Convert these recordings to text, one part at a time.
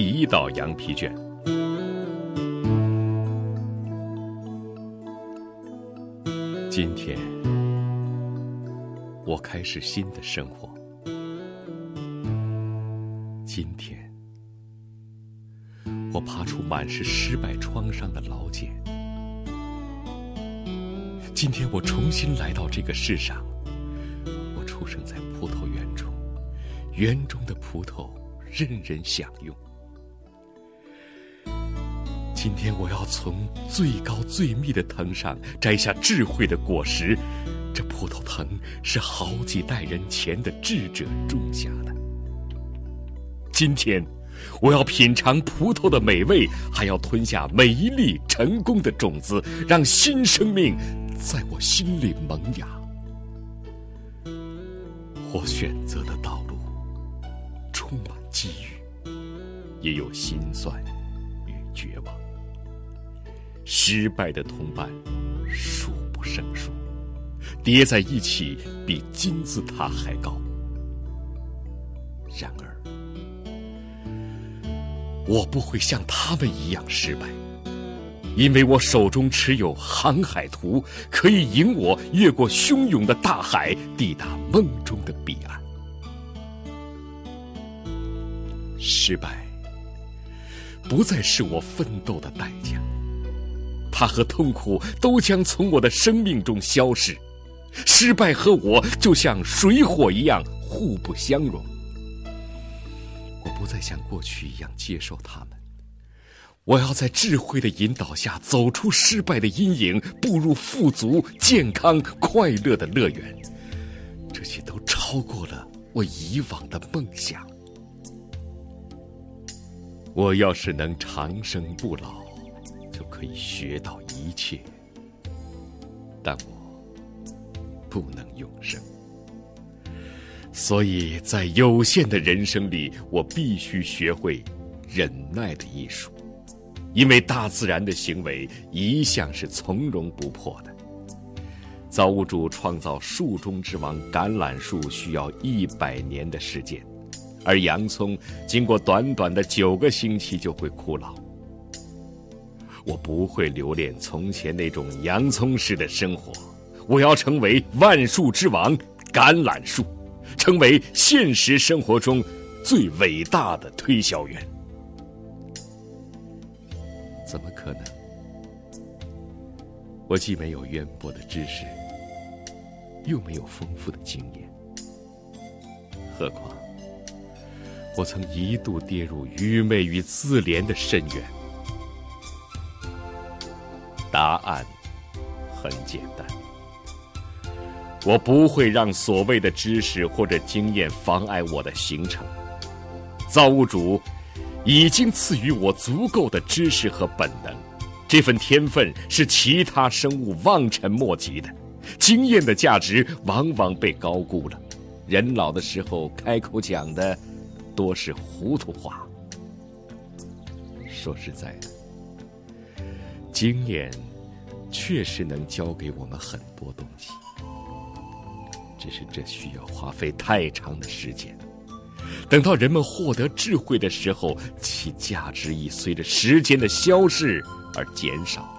第一道羊皮卷。今天，我开始新的生活。今天，我爬出满是失败创伤的老茧。今天，我重新来到这个世上。我出生在葡萄园中，园中的葡萄任人享用。今天我要从最高最密的藤上摘下智慧的果实，这葡萄藤是好几代人前的智者种下的。今天，我要品尝葡萄的美味，还要吞下每一粒成功的种子，让新生命在我心里萌芽。我选择的道路充满机遇，也有心酸与绝望。失败的同伴数不胜数，叠在一起比金字塔还高。然而，我不会像他们一样失败，因为我手中持有航海图，可以引我越过汹涌的大海，抵达梦中的彼岸。失败不再是我奋斗的代价。它和痛苦都将从我的生命中消失，失败和我就像水火一样互不相容。我不再像过去一样接受他们，我要在智慧的引导下走出失败的阴影，步入富足、健康、快乐的乐园。这些都超过了我以往的梦想。我要是能长生不老。就可以学到一切，但我不能永生，所以在有限的人生里，我必须学会忍耐的艺术，因为大自然的行为一向是从容不迫的。造物主创造树中之王橄榄树需要一百年的时间，而洋葱经过短短的九个星期就会枯老。我不会留恋从前那种洋葱式的生活，我要成为万树之王——橄榄树，成为现实生活中最伟大的推销员。怎么可能？我既没有渊博的知识，又没有丰富的经验，何况我曾一度跌入愚昧与自怜的深渊。答案很简单，我不会让所谓的知识或者经验妨碍我的行程。造物主已经赐予我足够的知识和本能，这份天分是其他生物望尘莫及的。经验的价值往往被高估了，人老的时候开口讲的多是糊涂话。说实在的。经验确实能教给我们很多东西，只是这需要花费太长的时间。等到人们获得智慧的时候，其价值已随着时间的消逝而减少。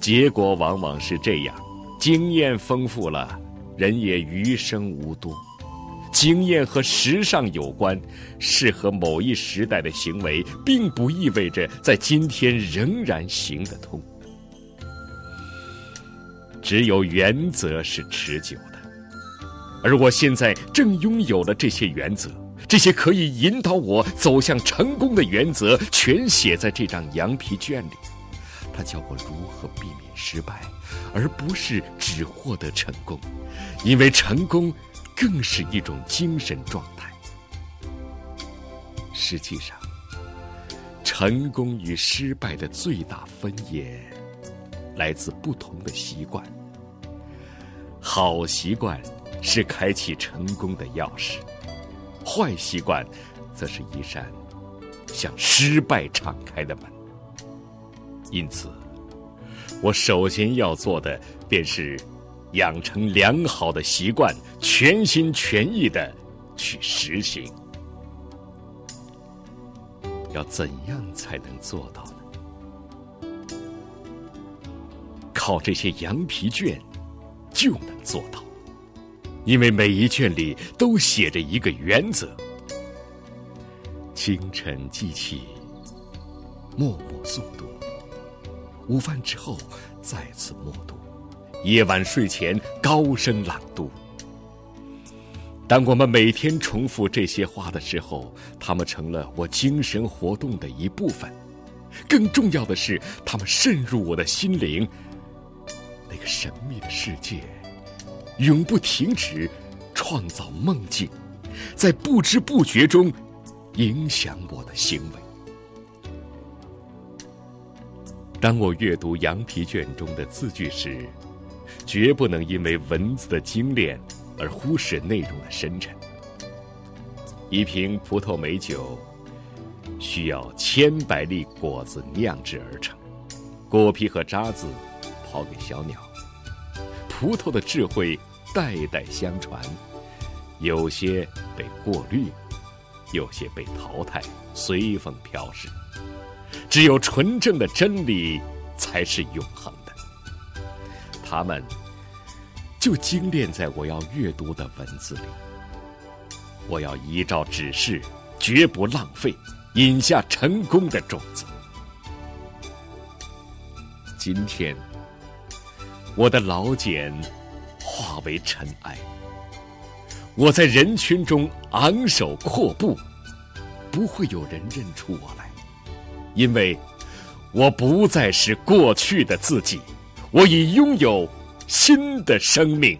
结果往往是这样：经验丰富了，人也余生无多。经验和时尚有关，适合某一时代的行为，并不意味着在今天仍然行得通。只有原则是持久的，而我现在正拥有了这些原则，这些可以引导我走向成功的原则，全写在这张羊皮卷里。它教我如何避免失败，而不是只获得成功，因为成功。更是一种精神状态。实际上，成功与失败的最大分野来自不同的习惯。好习惯是开启成功的钥匙，坏习惯则是一扇向失败敞开的门。因此，我首先要做的便是。养成良好的习惯，全心全意的去实行。要怎样才能做到呢？靠这些羊皮卷就能做到，因为每一卷里都写着一个原则：清晨记起，默默诵读；午饭之后再次默读；夜晚睡前高声朗读。当我们每天重复这些话的时候，它们成了我精神活动的一部分。更重要的是，它们渗入我的心灵。那个神秘的世界，永不停止创造梦境，在不知不觉中影响我的行为。当我阅读羊皮卷中的字句时，绝不能因为文字的精炼。而忽视内容的深沉。一瓶葡萄美酒需要千百粒果子酿制而成，果皮和渣子抛给小鸟。葡萄的智慧代代相传，有些被过滤，有些被淘汰，随风飘逝。只有纯正的真理才是永恒他们。就精炼在我要阅读的文字里。我要依照指示，绝不浪费，引下成功的种子。今天，我的老茧化为尘埃。我在人群中昂首阔步，不会有人认出我来，因为我不再是过去的自己，我已拥有。新的生命。